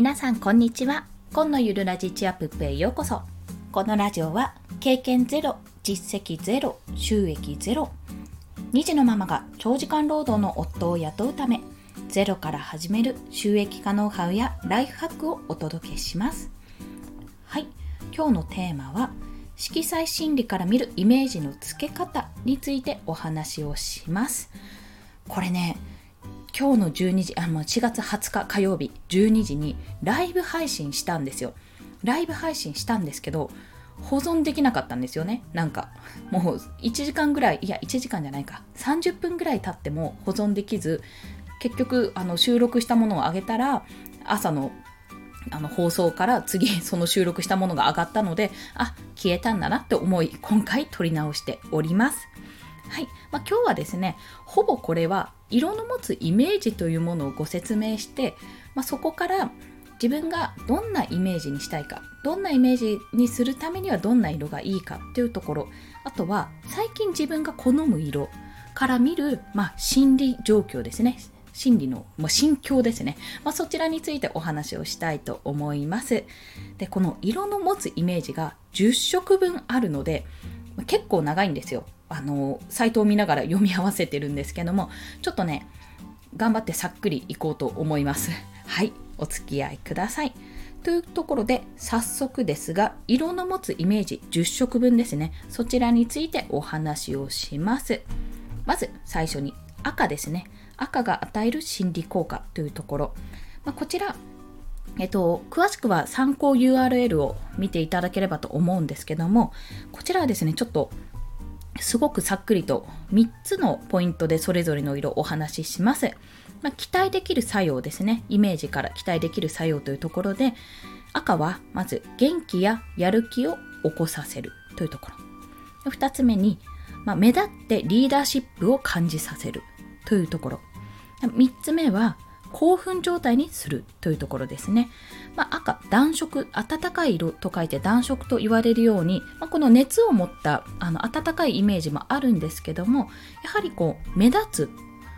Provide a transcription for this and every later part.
皆さんこんにちは。今のゆるラジチアップへようこそ。このラジオは経験ゼロ実績ゼロ収益ゼロ。2児のママが長時間労働の夫を雇うためゼロから始める収益化ノウハウやライフハックをお届けします。はい。今日のテーマは色彩心理から見るイメージの付け方についてお話をします。これね今日の12時あの4月20日火曜日12時にライブ配信したんですよ。ライブ配信したんですけど保存できなかったんですよね。なんかもう1時間ぐらいいや1時間じゃないか。30分ぐらい経っても保存できず結局あの収録したものを上げたら朝のあの放送から次その収録したものが上がったのであ消えたんだなって思い今回撮り直しております。はい、まあ、今日はですねほぼこれは色の持つイメージというものをご説明して、まあ、そこから自分がどんなイメージにしたいかどんなイメージにするためにはどんな色がいいかっていうところあとは最近自分が好む色から見る、まあ、心理状況ですね。心理の、まあ、心境ですね、まあ、そちらについてお話をしたいと思います。でこの色の持つイメージが10色分あるので結構長いんですよ。あのサイトを見ながら読み合わせてるんですけどもちょっとね頑張ってさっくりいこうと思います。はいお付き合いください。というところで早速ですが色の持つイメージ10色分ですね。そちらについてお話をします。まず最初に赤ですね。赤が与える心理効果というところ、まあ、こちらえっと、詳しくは参考 URL を見ていただければと思うんですけどもこちらはですねちょっとすごくさっくりと3つのポイントでそれぞれの色をお話しします。まあ、期待できる作用ですね。イメージから期待できる作用というところで、赤はまず元気ややる気を起こさせるというところ。2つ目に、まあ、目立ってリーダーシップを感じさせるというところ。3つ目は興奮状態にするというところですね。まあ、赤、暖色、暖かい色と書いて暖色と言われるように、まあ、この熱を持ったあの暖かいイメージもあるんですけども、やはりこう目立つ、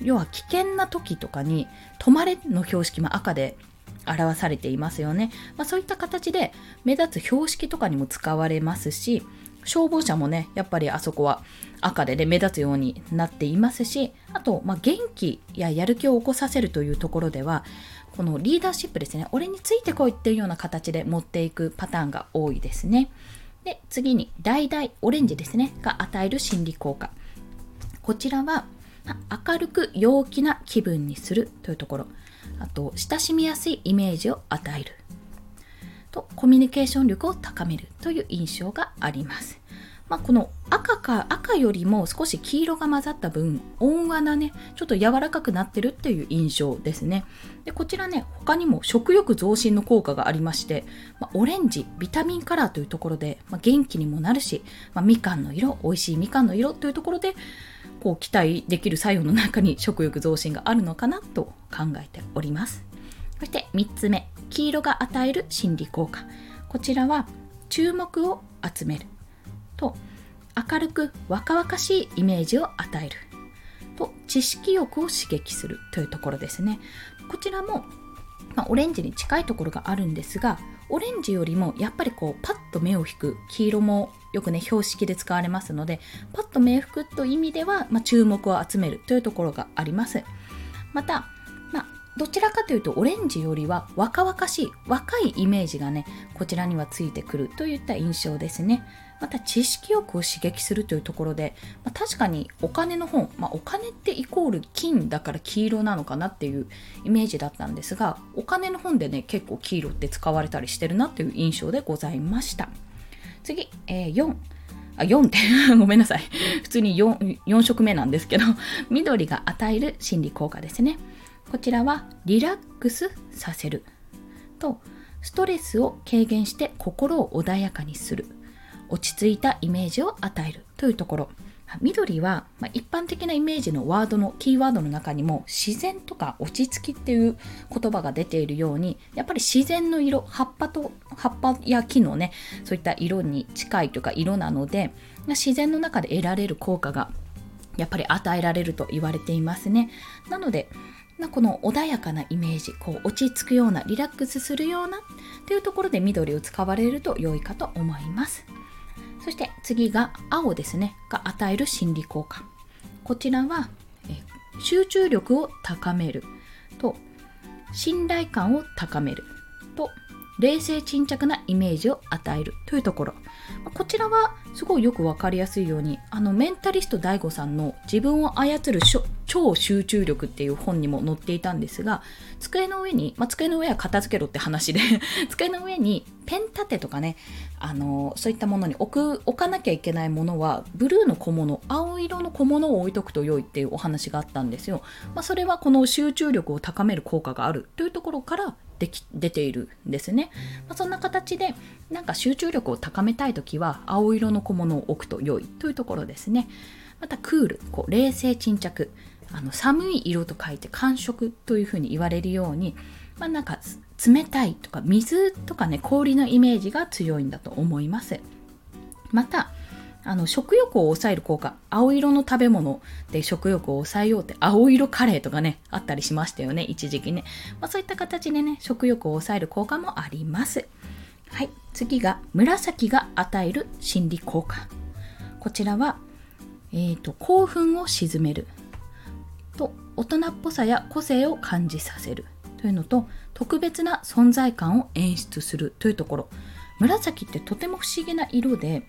要は危険な時とかに止まれの標識も赤で表されていますよね。まあ、そういった形で目立つ標識とかにも使われますし、消防車もね、やっぱりあそこは赤でね、目立つようになっていますし、あと、まあ、元気ややる気を起こさせるというところでは、このリーダーシップですね、俺についてこいっていうような形で持っていくパターンが多いですね。で、次に、橙、オレンジですね、が与える心理効果。こちらは、明るく陽気な気分にするというところ。あと、親しみやすいイメージを与える。コミュニケーション力を高めるという印象があります。まあ、この赤か赤よりも少し黄色が混ざった分温和なねちょっと柔らかくなってるっていう印象ですね。でこちらね他にも食欲増進の効果がありまして、まあ、オレンジビタミンカラーというところで、まあ、元気にもなるし、まみかんの色美味しいみかんの色というところでこう期待できる作用の中に食欲増進があるのかなと考えております。そして3つ目。黄色が与える心理効果。こちらは注目を集める。と明るく若々しいイメージを与える。と知識欲を刺激する。というところですね。こちらも、まあ、オレンジに近いところがあるんですがオレンジよりもやっぱりこうパッと目を引く。黄色もよくね標識で使われますのでパッと目を引くという意味では、まあ、注目を集めるというところがあります。またどちらかというとオレンジよりは若々しい若いイメージがねこちらにはついてくるといった印象ですね。また知識欲を刺激するというところで、まあ、確かにお金の本、まあ、お金ってイコール金だから黄色なのかなっていうイメージだったんですがお金の本でね結構黄色って使われたりしてるなという印象でございました。次、えー、4あ4って ごめんなさい。普通に 4, 4色目なんですけど緑が与える心理効果ですね。こちらはリラックスさせる。とストレスを軽減して心を穏やかにする。落ち着いたイメージを与える。というところ。緑は、まあ、一般的なイメージのワードのキーワードの中にも自然とか落ち着きっていう言葉が出ているようにやっぱり自然の色葉っぱと葉っぱや木のねそういった色に近いというか色なので自然の中で得られる効果がやっぱり与えられると言われていますね。なのでまあ、この穏やかなイメージこう落ち着くようなリラックスするようなというところで緑を使われると良いかと思います。そして次が青ですね。が与える心理効果。こちらは集中力を高める。と信頼感を高める。と冷静沈着なイメージを与える。というところ。こちらはすごいよくわかりやすいようにあのメンタリスト DAIGO さんの自分を操る超集中力っていう本にも載っていたんですが机の上に、まあ、机の上は片付けろって話で 机の上にペン立てとかねあのそういったものに置く置かなきゃいけないものはブルーの小物青色の小物を置いとくと良いっていうお話があったんですよ、まあ、それはこの集中力を高める効果があるというところからでき出ているんですね、まあ、そんな形でなんか集中力を高めたい時は青色の小物を置くと良いというところですね。またクールこう冷静沈着。あの寒い色と書いて寒色というふうに言われるように、まあ、なんか冷たいとか水とかね氷のイメージが強いんだと思います。またあの食欲を抑える効果。青色の食べ物で食欲を抑えようって青色カレーとかねあったりしましたよね一時期ね、まあ、そういった形でね食欲を抑える効果もあります。はい。次が紫が与える心理効果。こちらは、えーと、興奮を鎮める。と大人っぽさや個性を感じさせる。というのと特別な存在感を演出するというところ。紫ってとても不思議な色で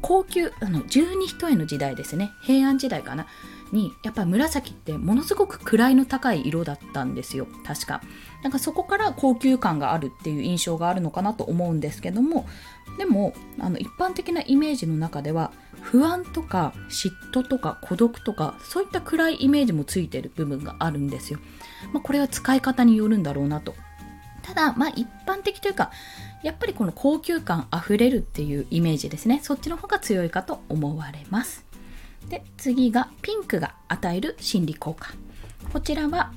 高級あの十二人の時代ですね。平安時代かな。にやっぱり紫ってものすごく位の高い色だったんですよ。確か。なんかそこから高級感があるっていう印象があるのかなと思うんですけども。でもあの一般的なイメージの中では不安とか嫉妬とか孤独とかそういった暗いイメージもついてる部分があるんですよ、まあ、これは使い方によるんだろうなと。ただまあ一般的というかやっぱりこの高級感あふれるっていうイメージですね。そっちの方が強いかと思われます。で次がピンクが与える心理効果。こちらは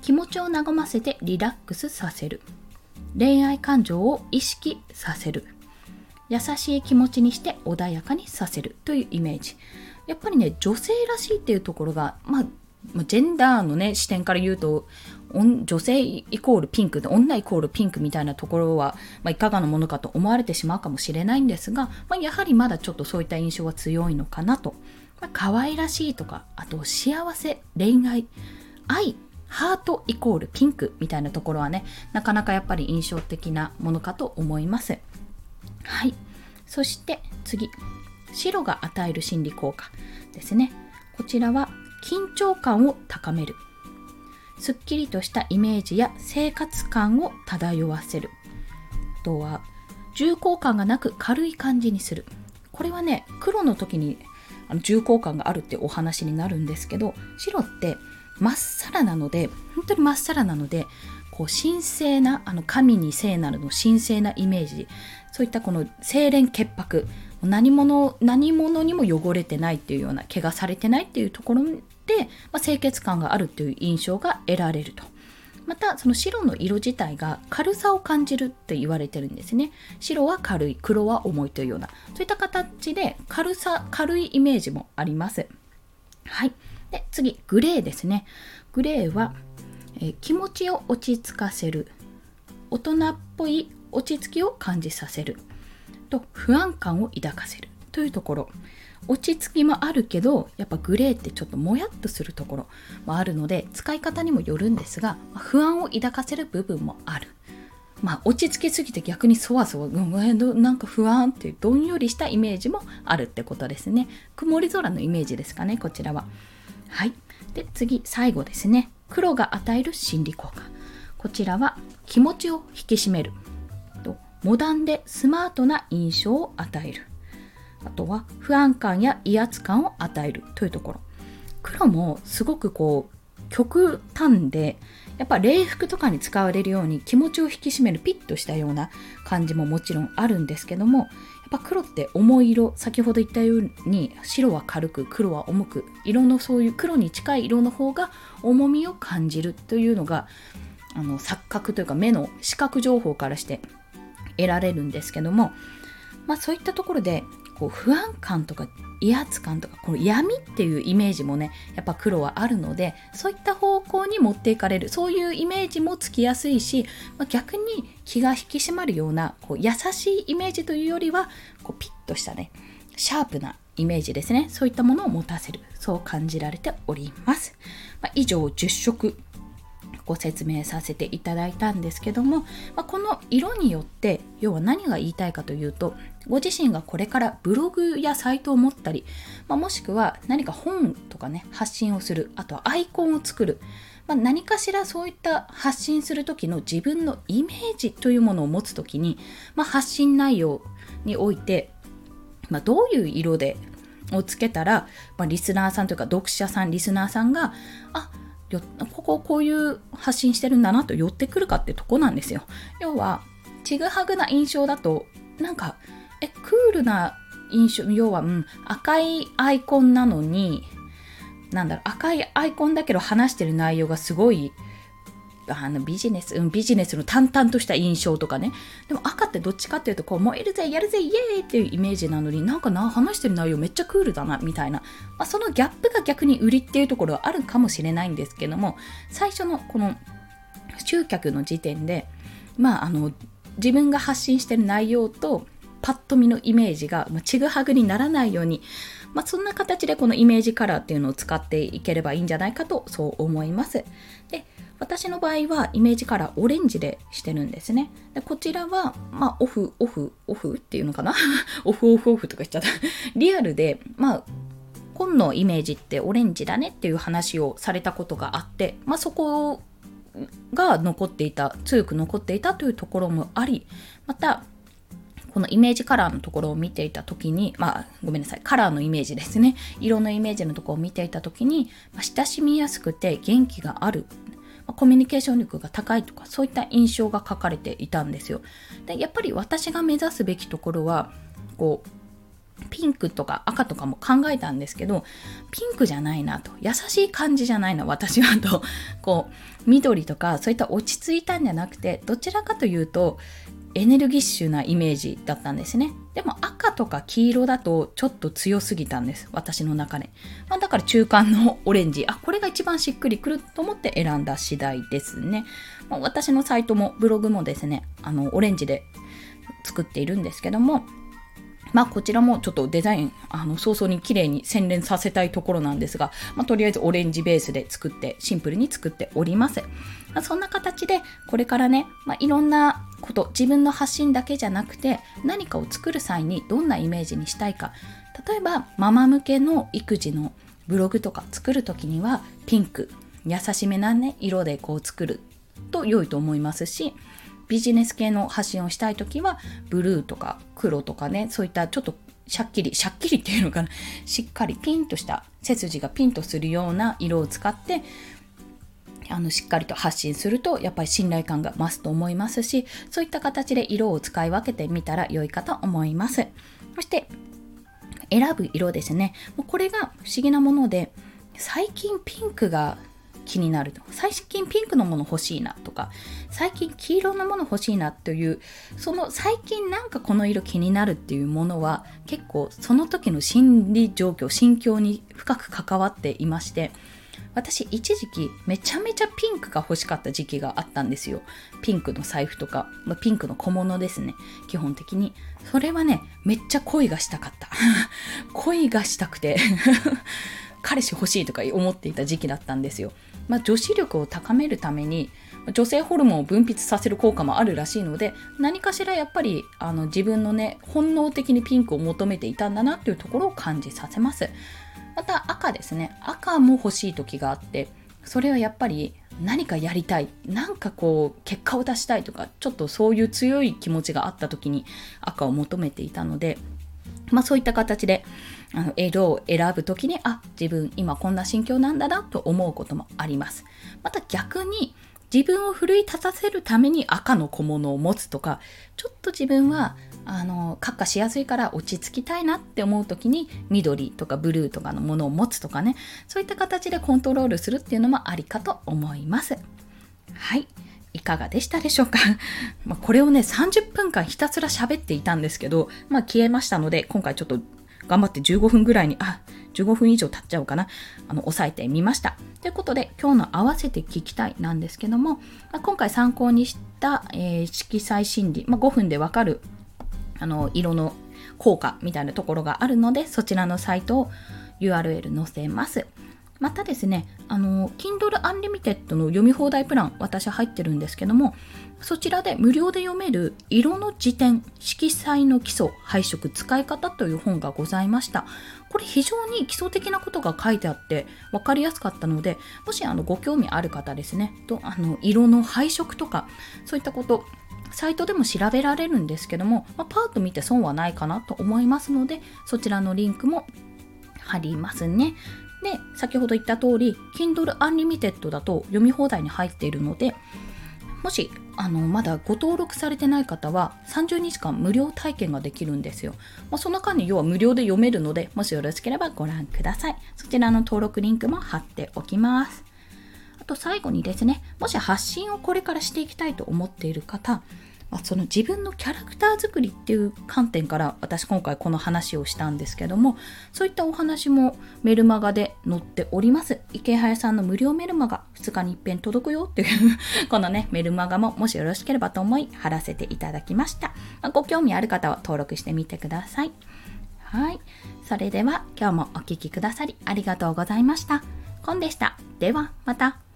気持ちを和ませてリラックスさせる。恋愛感情を意識させる。優しい気持ちにして穏やかにさせるというイメージ。やっぱりね女性らしいっていうところがまあジェンダーのね視点から言うと女性イコールピンクで女イコールピンクみたいなところは、まあ、いかがなものかと思われてしまうかもしれないんですが、まあ、やはりまだちょっとそういった印象は強いのかなと、まあ、可愛らしいとかあと幸せ恋愛愛ハートイコールピンクみたいなところはねなかなかやっぱり印象的なものかと思います。はい。そして次。白が与える心理効果ですね。こちらは緊張感を高める。すっきりとしたイメージや生活感を漂わせる。あとは重厚感がなく軽い感じにする。これはね黒の時に重厚感があるってお話になるんですけど白ってまっさらなので本当にまっさらなのでこう神聖なあの神に聖なるの神聖なイメージそういったこの清廉潔白何者何者にも汚れてないっていうような怪我されてないっていうところ、まあ、清潔感があるという印象が得られると。またその白の色自体が軽さを感じるって言われてるんですね。白は軽い黒は重いというような。そういった形で軽さ軽いイメージもあります。はい。で次グレーですね。グレーは、えー、気持ちを落ち着かせる大人っぽい落ち着きを感じさせると不安感を抱かせるというところ。落ち着きもあるけどやっぱグレーってちょっともやっとするところもあるので使い方にもよるんですが不安を抱かせる部分もある。まあ、落ち着きすぎて逆にそわそわ、うん、なんか不安っていうどんよりしたイメージもあるってことですね。曇り空のイメージですかね、こちらは。はい。で、次、最後ですね。黒が与える心理効果。こちらは気持ちを引き締める。とモダンでスマートな印象を与える。あとは不安感や威圧感を与えるというところ。黒もすごくこう極端でやっぱ礼服とかに使われるように気持ちを引き締めるピッとしたような感じももちろんあるんですけどもやっぱ黒って重い色先ほど言ったように白は軽く黒は重く色のそういう黒に近い色の方が重みを感じるというのがあの錯覚というか目の視覚情報からして得られるんですけどもまあそういったところでこう不安感とか威圧感とかこの闇っていうイメージもねやっぱ黒はあるのでそういった方向に持っていかれるそういうイメージもつきやすいし、まあ、逆に気が引き締まるようなこう優しいイメージというよりはこうピッとしたねシャープなイメージですね。そういったものを持たせる。そう感じられております、まあ、以上10色。ご説明させていただいたんですけども、まあ、この色によって要は何が言いたいかというとご自身がこれからブログやサイトを持ったり、まあ、もしくは何か本とかね発信をするあとはアイコンを作る、まあ、何かしらそういった発信する時の自分のイメージというものを持つ時に、ま、発信内容において、まどういう色でをつけたら、まリスナーさんというか読者さんリスナーさんがあよこここういう発信してるんだなと寄ってくるかってとこなんですよ。要はちぐはぐな印象だとなんかえクールな印象要は、うん、赤いアイコンなのになんだろう赤いアイコンだけど話してる内容がすごいあのビジネス、うん、ビジネスの淡々とした印象とかね。でも赤ってどっちかっていうと、こう、燃えるぜ、やるぜ、イエーイっていうイメージなのになんかな、話してる内容めっちゃクールだな、みたいな。まあ、そのギャップが逆に売りっていうところはあるかもしれないんですけども、最初のこの集客の時点で、まあ、あの、自分が発信してる内容と、パッと見のイメージが、まあ、ちぐはぐにならないように、まあ、そんな形でこのイメージカラーっていうのを使っていければいいんじゃないかとそう思います。で私の場合はイメージカラーオレンジでしてるんですね。でこちらは、まあ、オフ、オフ、オフっていうのかな？オフ、オフ、オフとか言っちゃったリアルで、まあ、紺のイメージってオレンジだねっていう話をされたことがあって、まあ、そこが残っていた、強く残っていたというところもあり、また、このイメージカラーのところを見ていた時に、まあ、ごめんなさい、カラーのイメージですね。色のイメージのところを見ていた時に、まあ、親しみやすくて元気があるコミュニケーション力が高いとかそういった印象が書かれていたんですよ。でやっぱり私が目指すべきところはこうピンクとか赤とかも考えたんですけどピンクじゃないなと優しい感じじゃないな私はとこう緑とかそういった落ち着いたんじゃなくてどちらかというとエネルギッシュなイメージだったんですね。でも赤とか黄色だとちょっと強すぎたんです。私の中で。まあ、だから中間のオレンジ。あ、これが一番しっくりくると思って選んだ次第ですね。まあ、私のサイトもブログもですね、あの、オレンジで作っているんですけども、まあこちらもちょっとデザイン、あの早々に綺麗に洗練させたいところなんですが、まあ、とりあえずオレンジベースで作って、シンプルに作っております。まあ、そんな形で、これからね、まあ、いろんなこと、自分の発信だけじゃなくて、何かを作る際にどんなイメージにしたいか。例えば、ママ向けの育児のブログとか作るときには、ピンク、優しめなね、色でこう作ると良いと思いますし、ビジネス系の発信をしたい時はブルーとか黒とかねそういったちょっとしゃっきりしゃっきりっていうのかな。しっかりピンとした背筋がピンとするような色を使ってあのしっかりと発信するとやっぱり信頼感が増すと思いますしそういった形で色を使い分けてみたら良いかと思います。そして選ぶ色ですね。もうこれが不思議なもので最近ピンクが気になると最近ピンクのもの欲しいなとか最近黄色のもの欲しいなというその最近なんかこの色気になるっていうものは結構その時の心理状況心境に深く関わっていまして私一時期めちゃめちゃピンクが欲しかった時期があったんですよ。ピンクの財布とか、まピンクの小物ですね。基本的に。それはねめっちゃ恋がしたかった。恋がしたくて 彼氏欲しいとか思っていた時期だったんですよ。まあ、女子力を高めるために女性ホルモンを分泌させる効果もあるらしいので何かしらやっぱりあの自分のね本能的にピンクを求めていたんだなっていうところを感じさせます。また赤ですね。赤も欲しい時があってそれはやっぱり何かやりたい。なんかこう結果を出したいとかちょっとそういう強い気持ちがあった時に赤を求めていたのでまあそういった形であの色を選ぶ時にあ自分今こんな心境なんだなと思うこともあります。また逆に自分を奮い立たせるために赤の小物を持つとかちょっと自分はあの閣下しやすいから落ち着きたいなって思う時に緑とかブルーとかのものを持つとかね。そういった形でコントロールするっていうのもありかと思います。はい。いかがでしたでしょうか？まこれをね、30分間ひたすら喋っていたんですけど、まあ消えましたので、今回ちょっと頑張って15分ぐらいに、あ、15分以上経っちゃうかな、あの、抑えてみました。ということで、今日の合わせて聞きたいなんですけども、まあ、今回参考にした、えー、色彩心理、まあ、5分でわかる、あの、色の効果みたいなところがあるので、そちらのサイトを URL 載せます。またですね、あの、Kindle Unlimited の読み放題プラン、私入ってるんですけども、そちらで無料で読める色の辞典、色彩の基礎、配色、使い方という本がございました。これ非常に基礎的なことが書いてあって分かりやすかったので、もしあのご興味ある方ですね、とあの色の配色とか、そういったこと、サイトでも調べられるんですけども、まあ、パーッと見て損はないかなと思いますので、そちらのリンクも貼りますね。で、先ほど言った通り、Kindle Unlimited だと読み放題に入っているので、もしあのまだご登録されてない方は30日間無料体験ができるんですよ。まあ、その間に要は無料で読めるので、もしよろしければご覧ください。そちらの登録リンクも貼っておきます。あと最後にですね、もし発信をこれからしていきたいと思っている方、まあ、その自分のキャラクター作りっていう観点から私今回この話をしたんですけどもそういったお話もメルマガで載っております。池早さんの無料メルマガ2日に一遍届くよっていうこのねメルマガももしよろしければと思い貼らせていただきました、まあ、ご興味ある方は登録してみてください。はい。それでは今日もお聴きくださりありがとうございました。コンでした。ではまた。